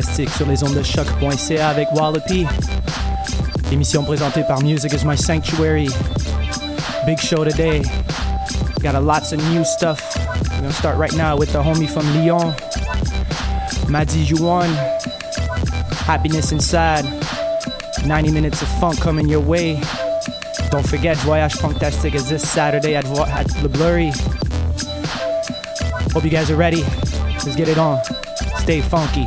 fantastique sur les ondes de choc.ca avec Wallopy. Émission présentée par Music is My Sanctuary. Big show today. Got a lots of new stuff. We're gonna start right now with the homie from Lyon, Madi Juan. Happiness Inside. 90 minutes of funk coming your way. Don't forget, Voyage Fantastic is this Saturday at, Vo- at Le Blurry. Hope you guys are ready. Let's get it on. Stay funky.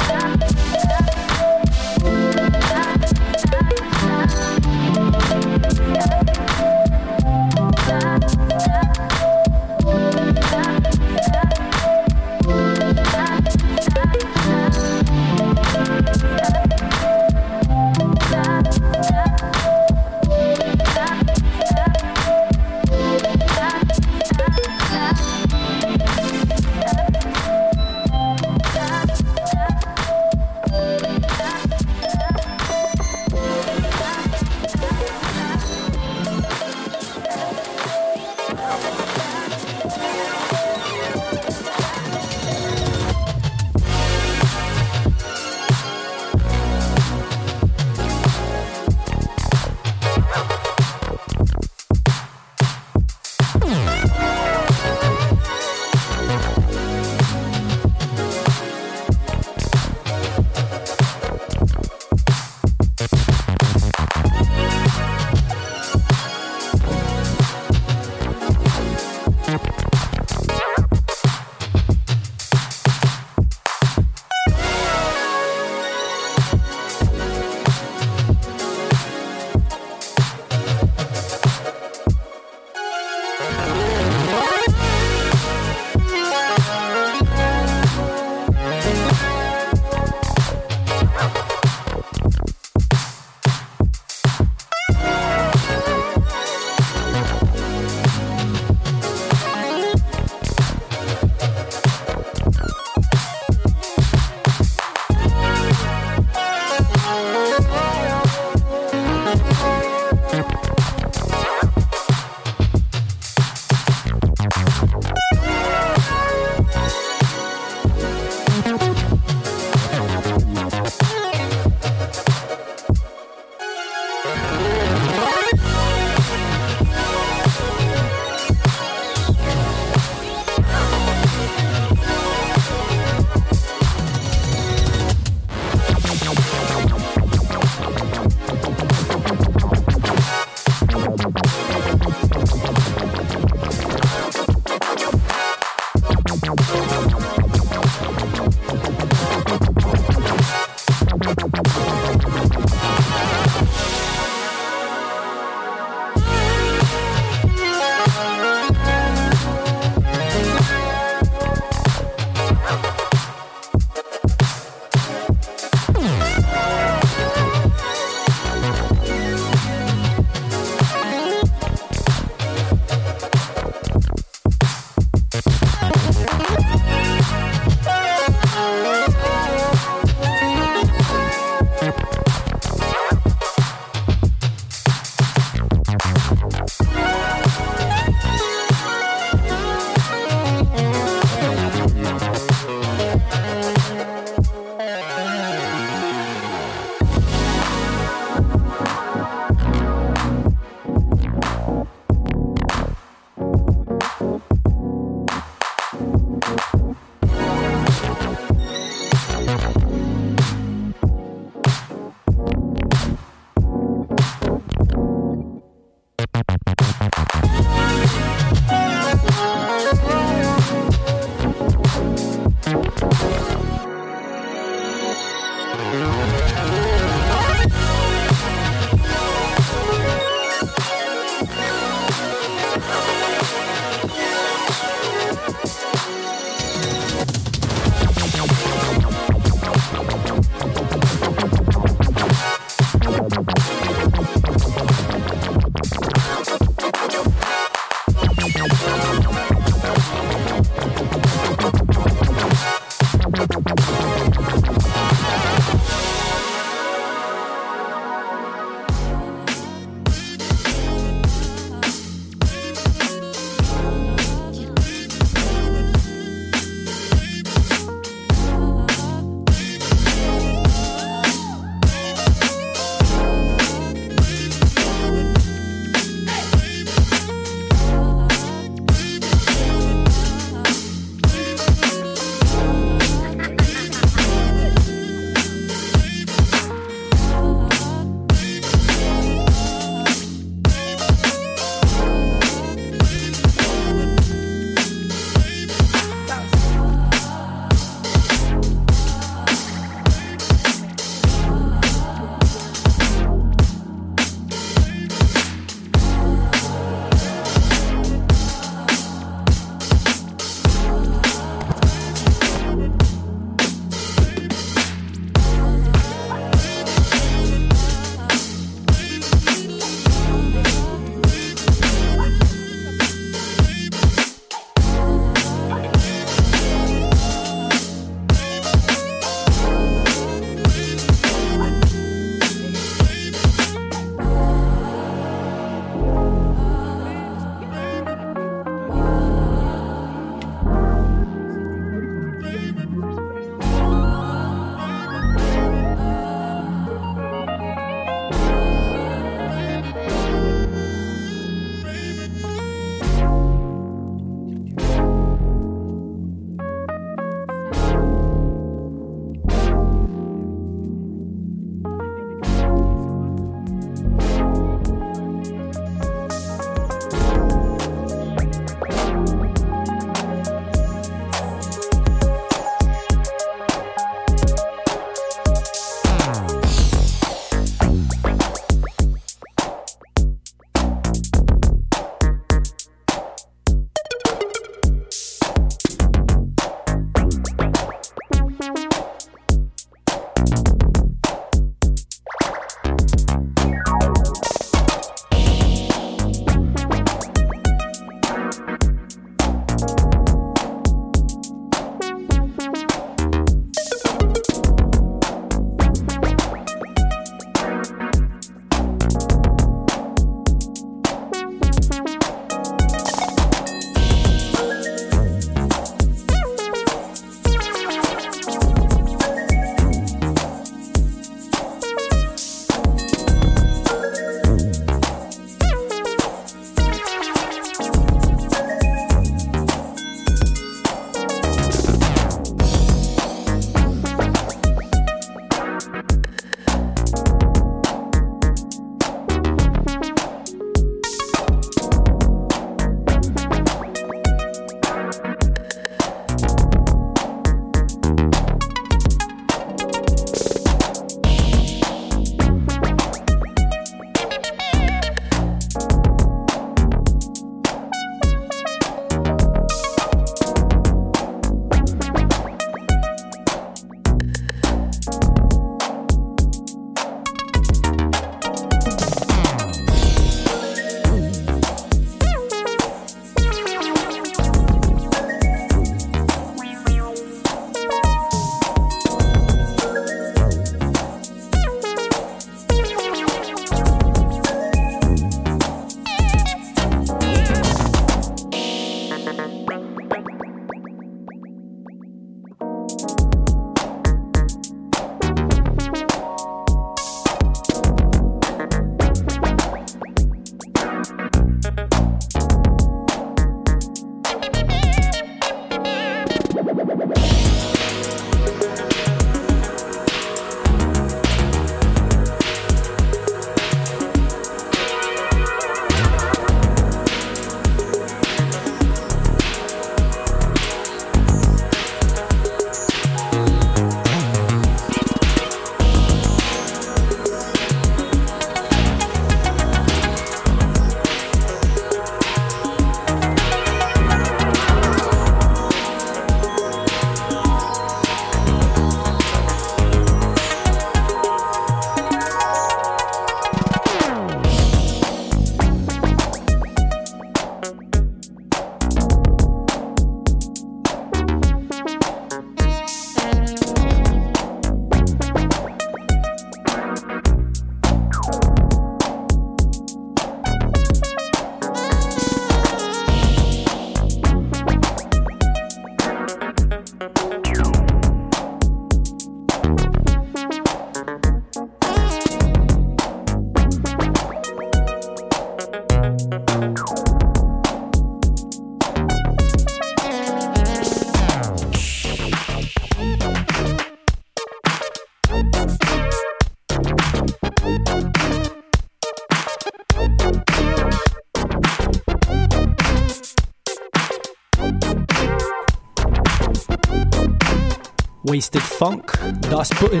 Funk, Das Putin.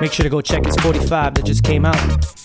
Make sure to go check his 45 that just came out.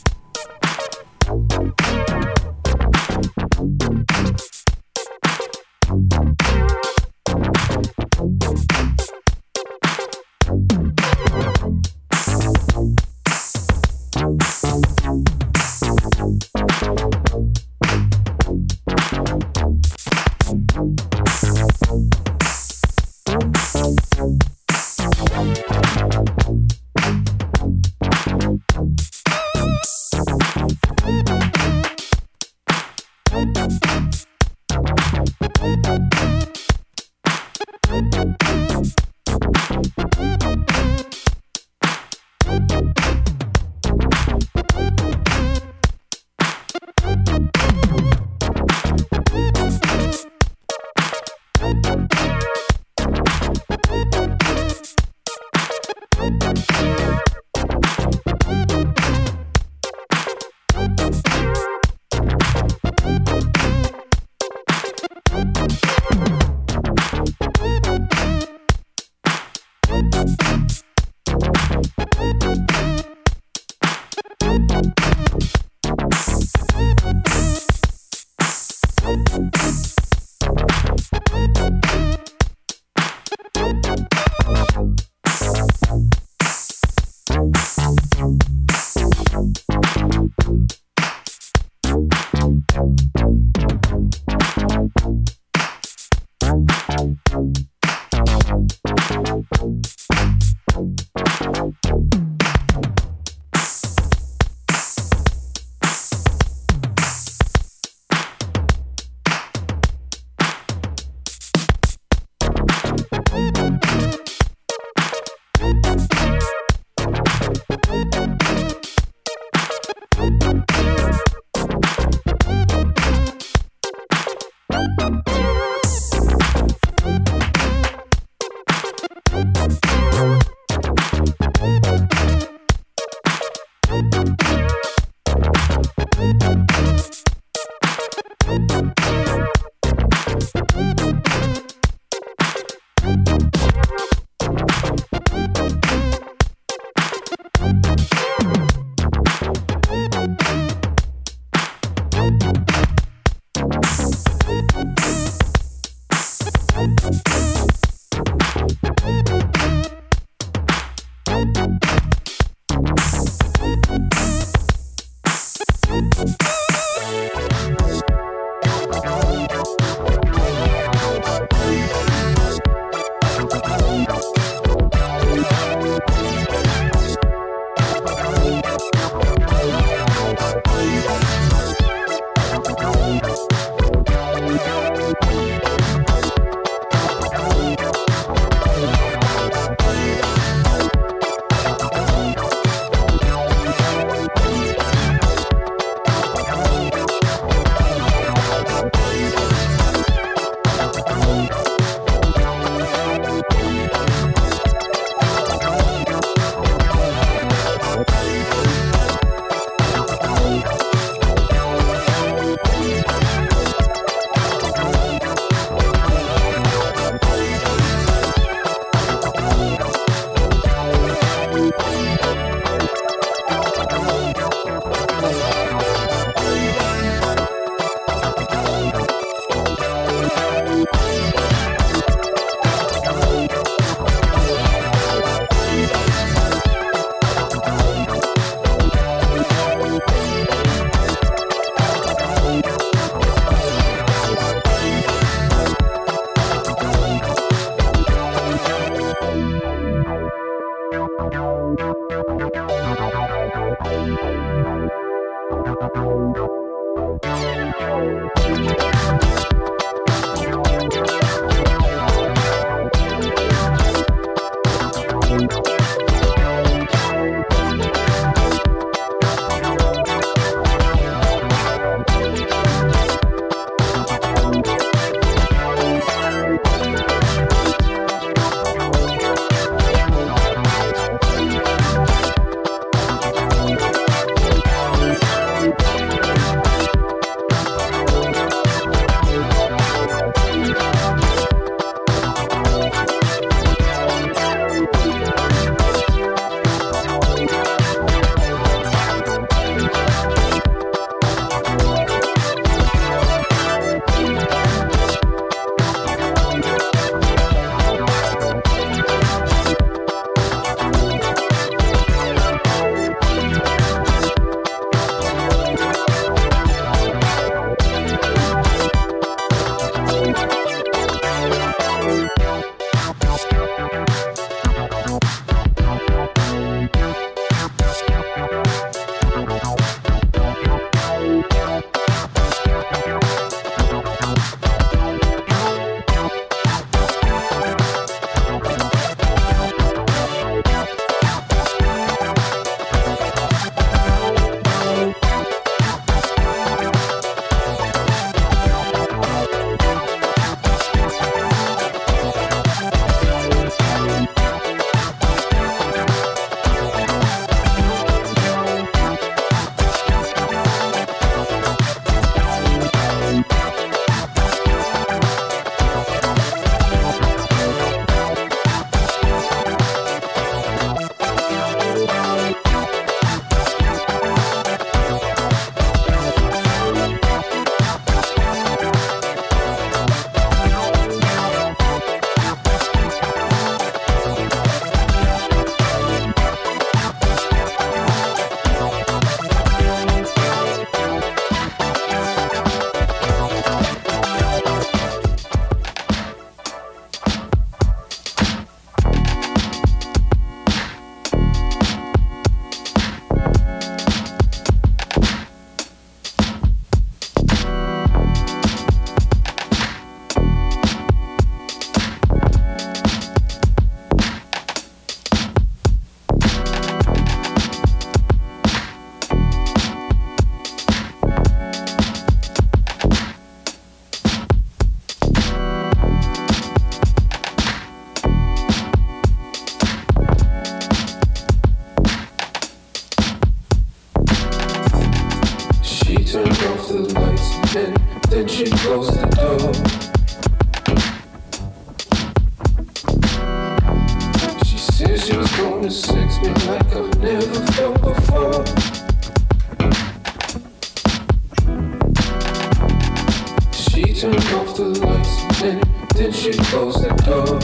she closed the door.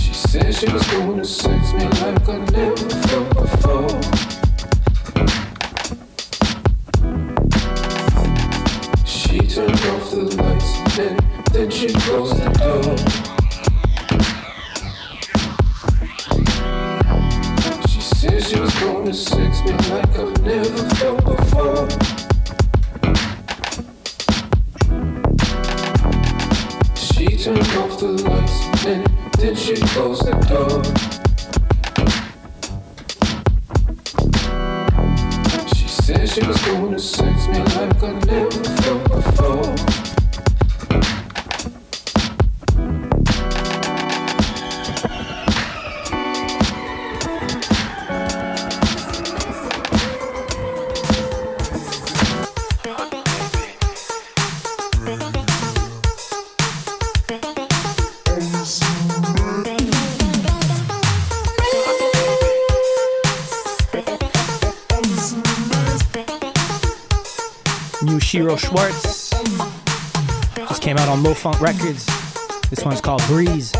She said she was going to sex me like I never felt. Schwartz. Just came out on Low Funk Records. This one's called Breeze.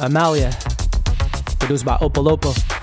Amalia, produced by Opolopo.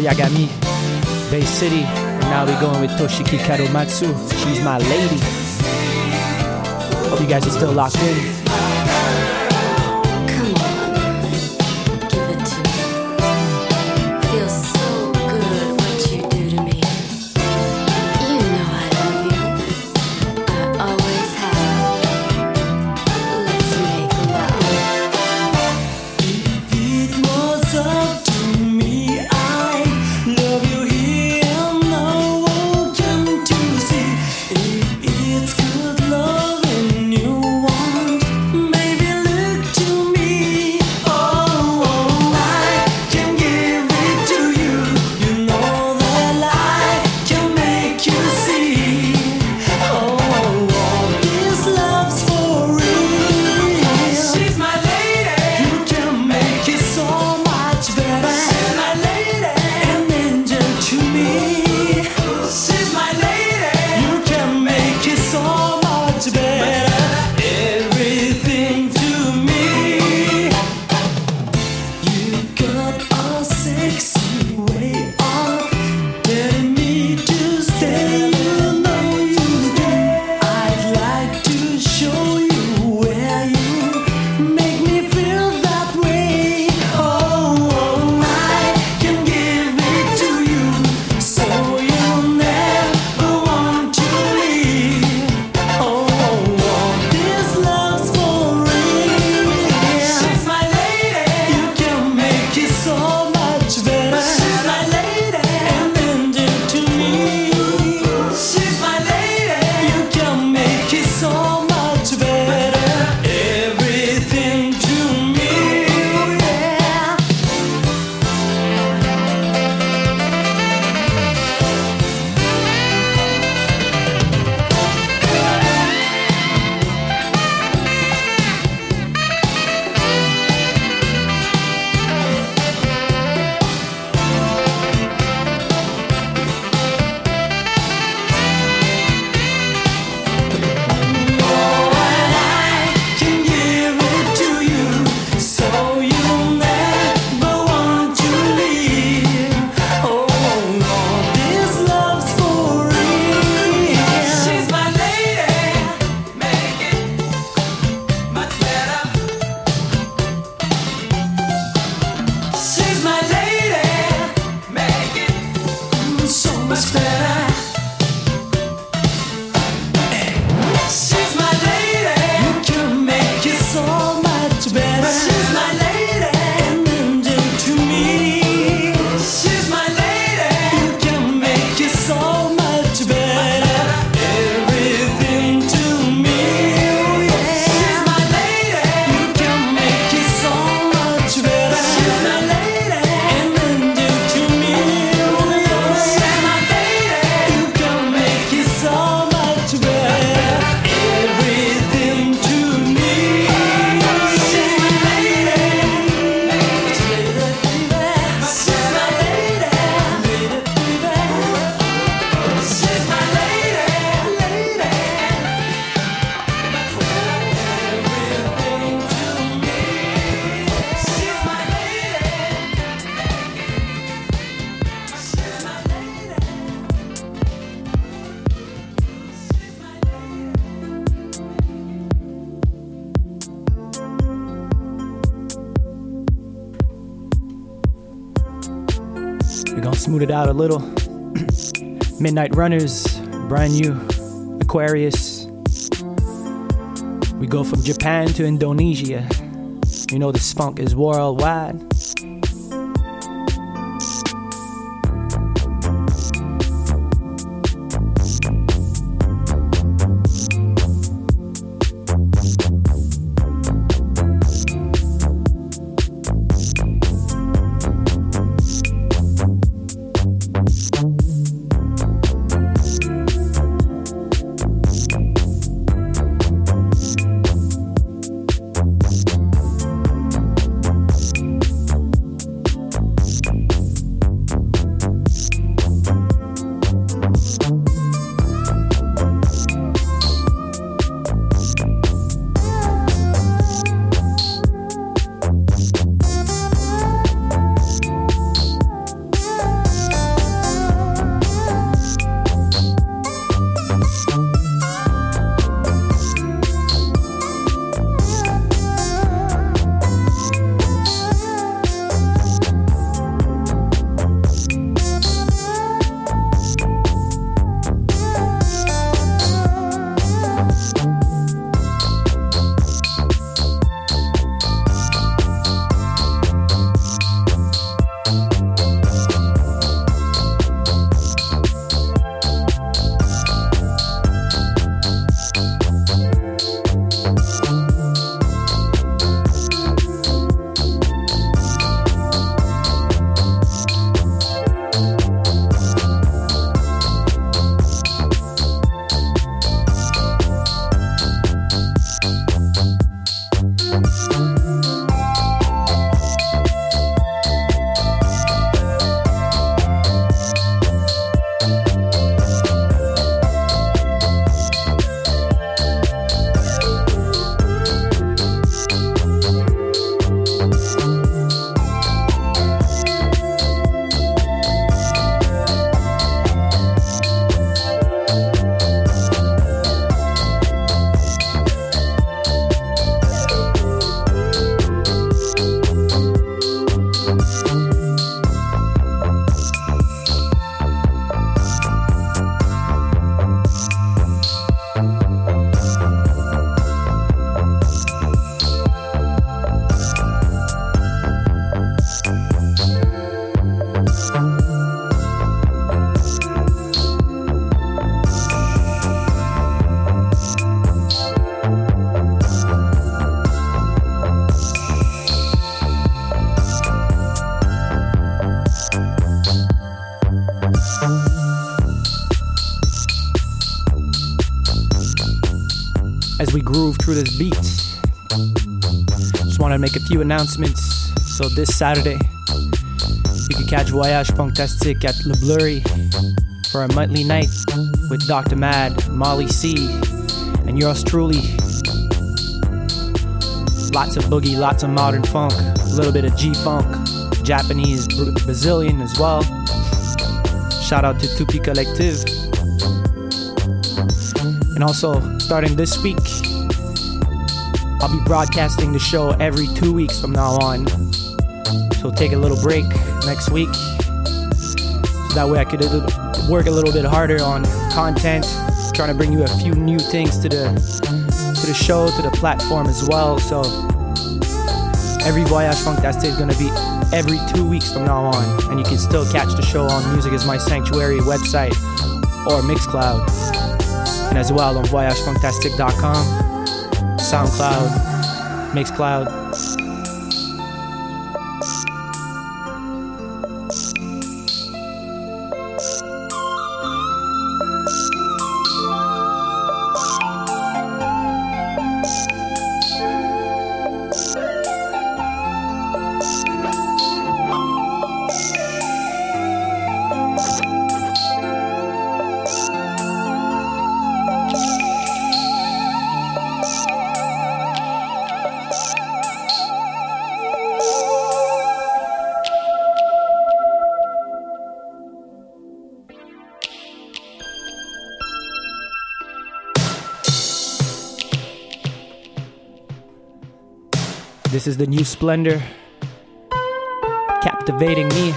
Yagami, Bay City. And now we're going with Toshiki Kadomatsu. She's my lady. Hope you guys are still locked in. It out a little. Midnight Runners, brand new. Aquarius. We go from Japan to Indonesia. You know the spunk is worldwide. Announcements. So this Saturday, you can catch Voyage Fantastique at Le Bleury for a monthly night with Dr. Mad, Molly C, and yours truly. Lots of boogie, lots of modern funk, a little bit of G funk, Japanese, Brazilian as well. Shout out to Tupi Collective. And also, starting this week, I'll be broadcasting the show every two weeks from now on. So take a little break next week. So that way I could uh, work a little bit harder on content, trying to bring you a few new things to the to the show, to the platform as well. So every Voyage Fantastique is gonna be every two weeks from now on. And you can still catch the show on Music is My Sanctuary website or Mixcloud and as well on voyagefantastic.com, SoundCloud, Mixcloud. This is the new splendor, captivating me.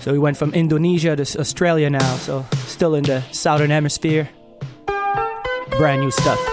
So we went from Indonesia to Australia now, so still in the southern hemisphere. Brand new stuff.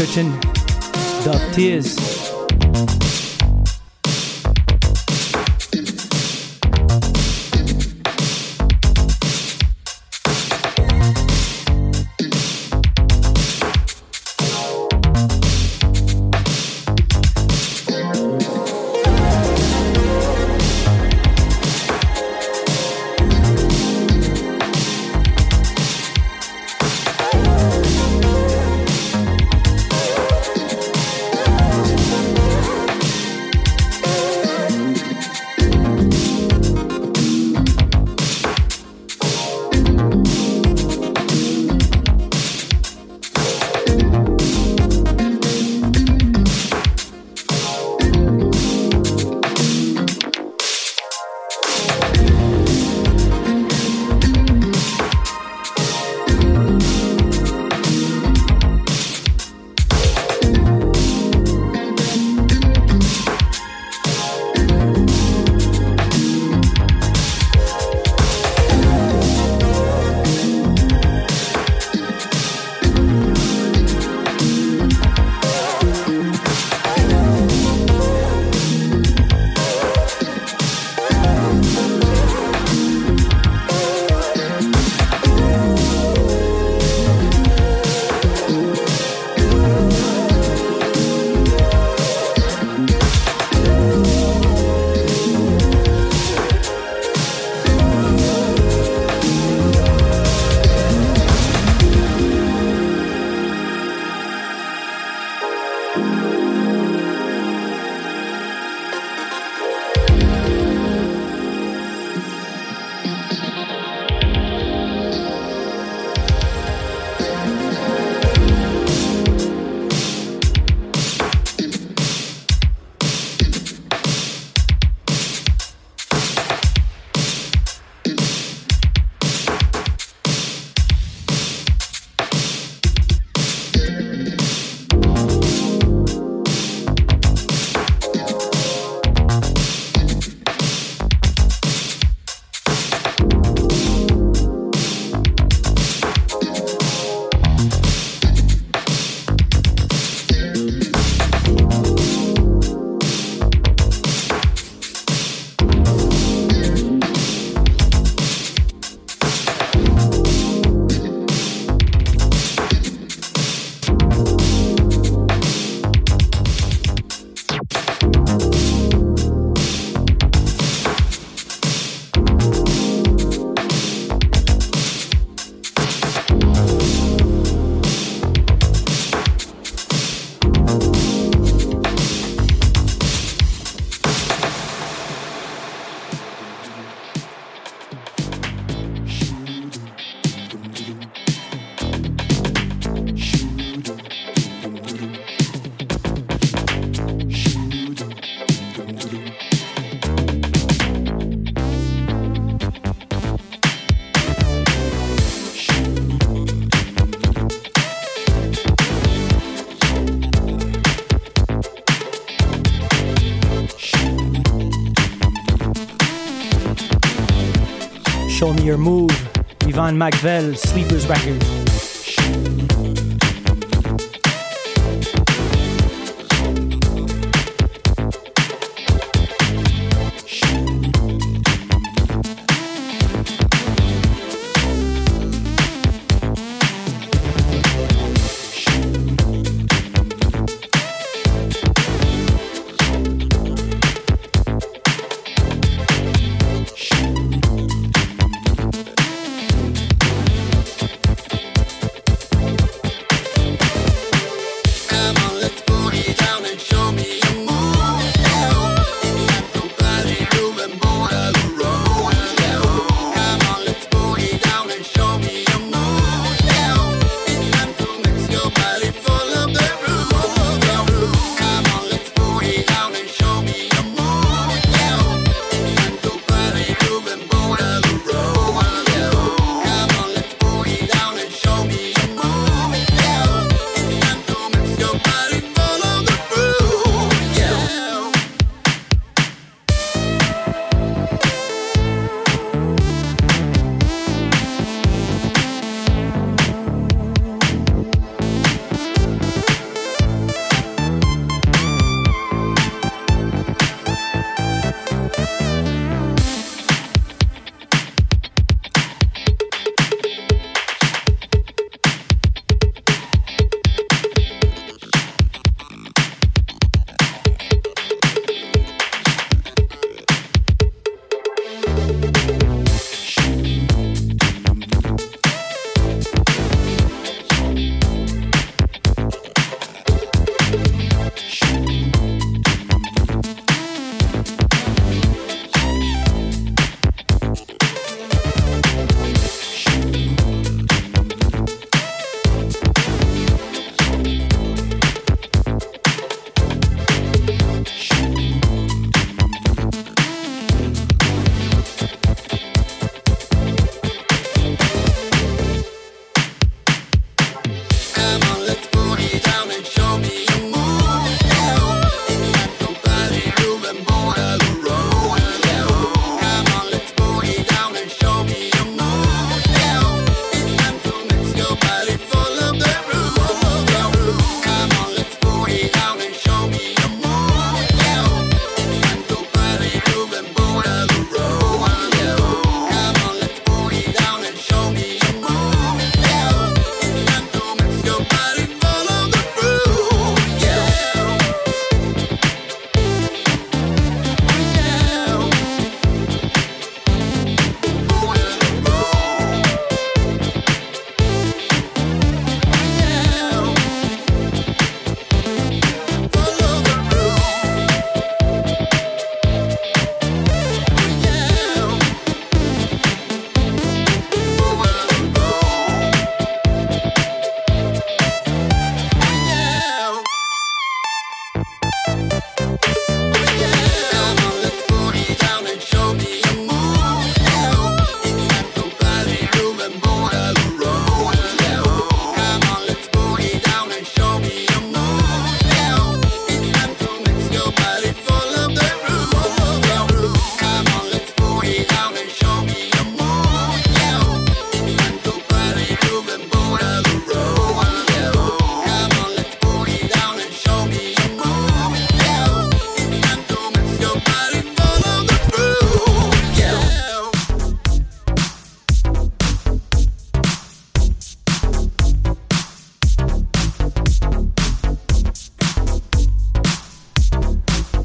Atherton, Dove Tears. Your Move, Ivan McVell, Sleepers Records.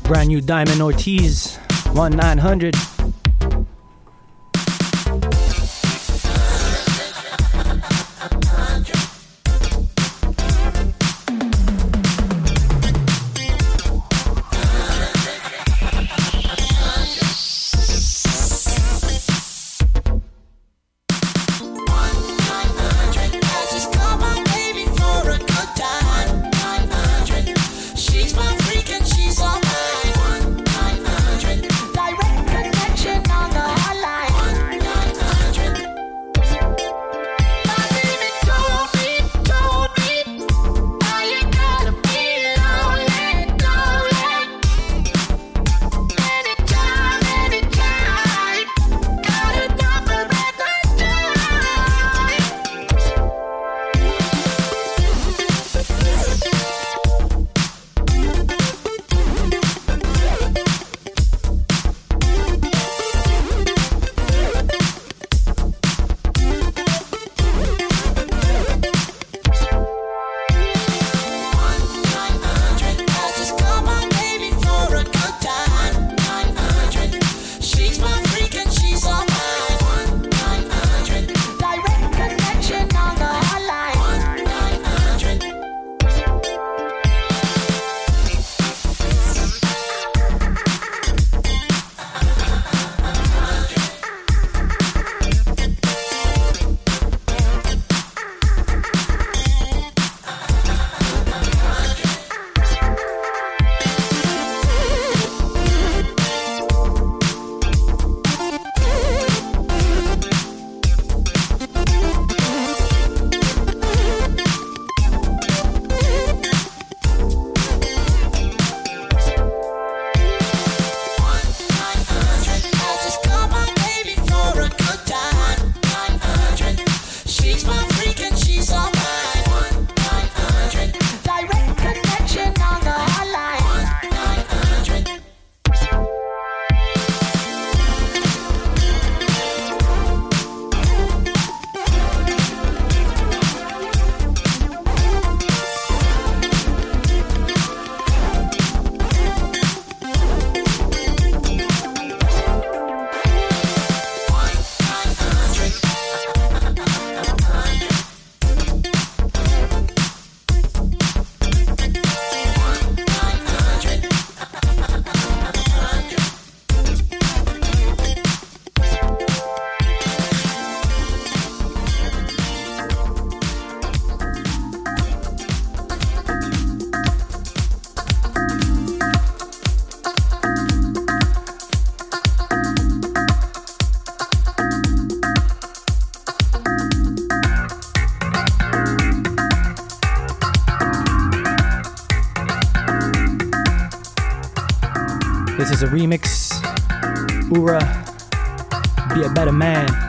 Brand new Diamond Ortiz 1900. Remix. Ura, be a better man.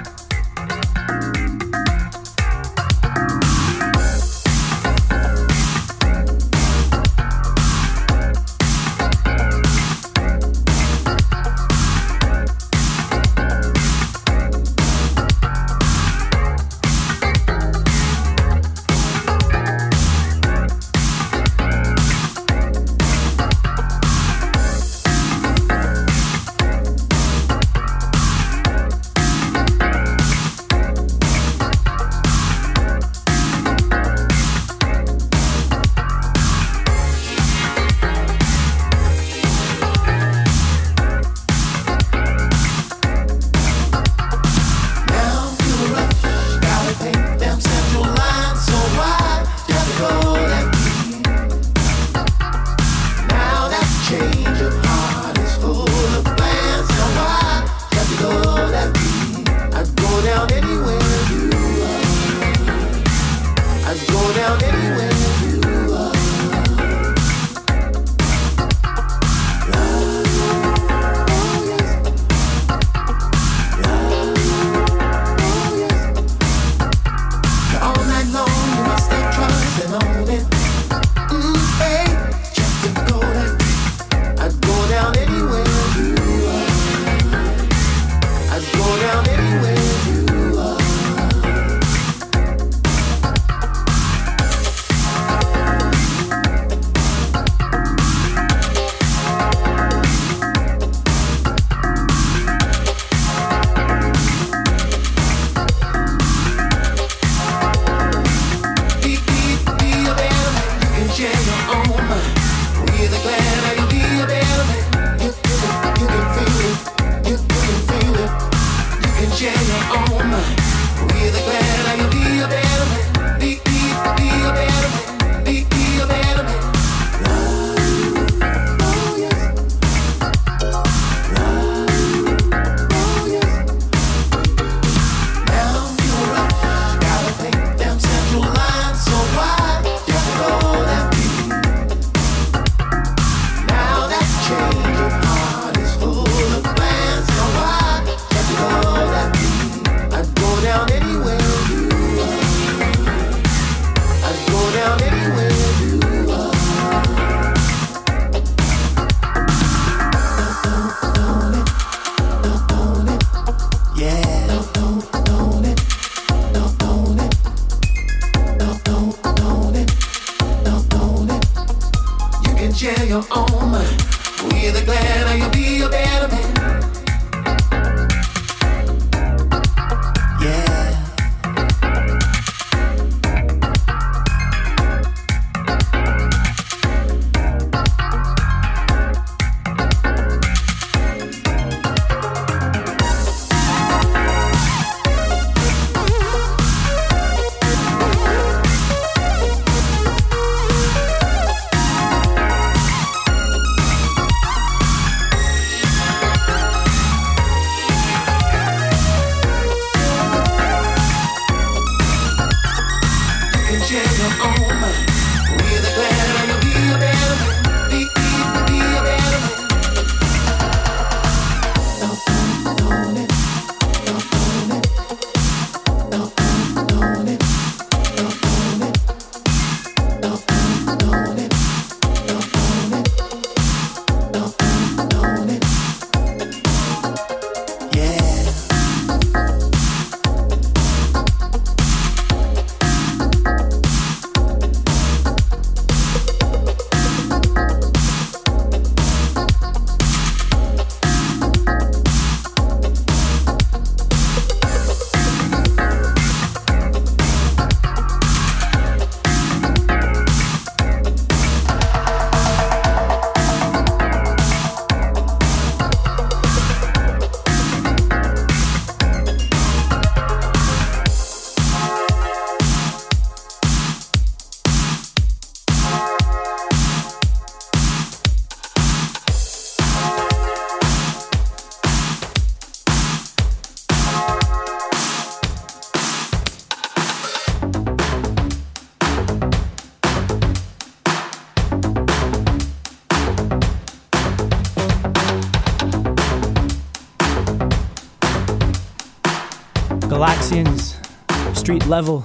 Street level.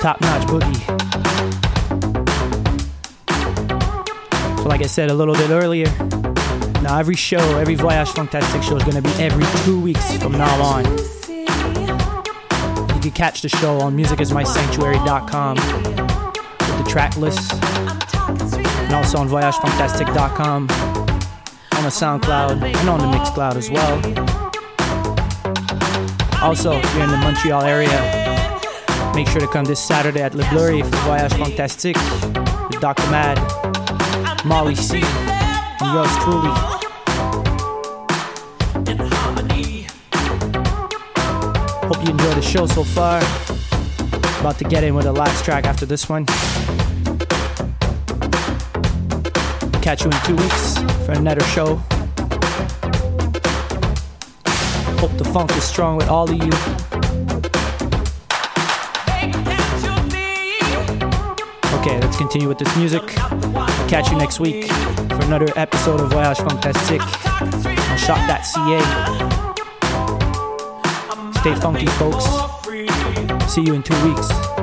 Top notch boogie. So, like I said a little bit earlier, now every show, every Voyage Fantastique show is going to be every two weeks from now on. You can catch the show on musicismysanctuary.com with the track list and also on voyagefantastic.com the SoundCloud and on the Mixcloud as well. Also, if you're in the Montreal area, make sure to come this Saturday at Le Bleury for Voyage Fantastique with Dr. Mad, Molly C, and yours truly. Hope you enjoyed the show so far. About to get in with the last track after this one. Catch you in two weeks for another show. Hope the funk is strong with all of you. Okay, let's continue with this music. I'll catch you next week for another episode of Voyage Fantastique on CHOQ.ca. Stay funky, folks. See you in two weeks.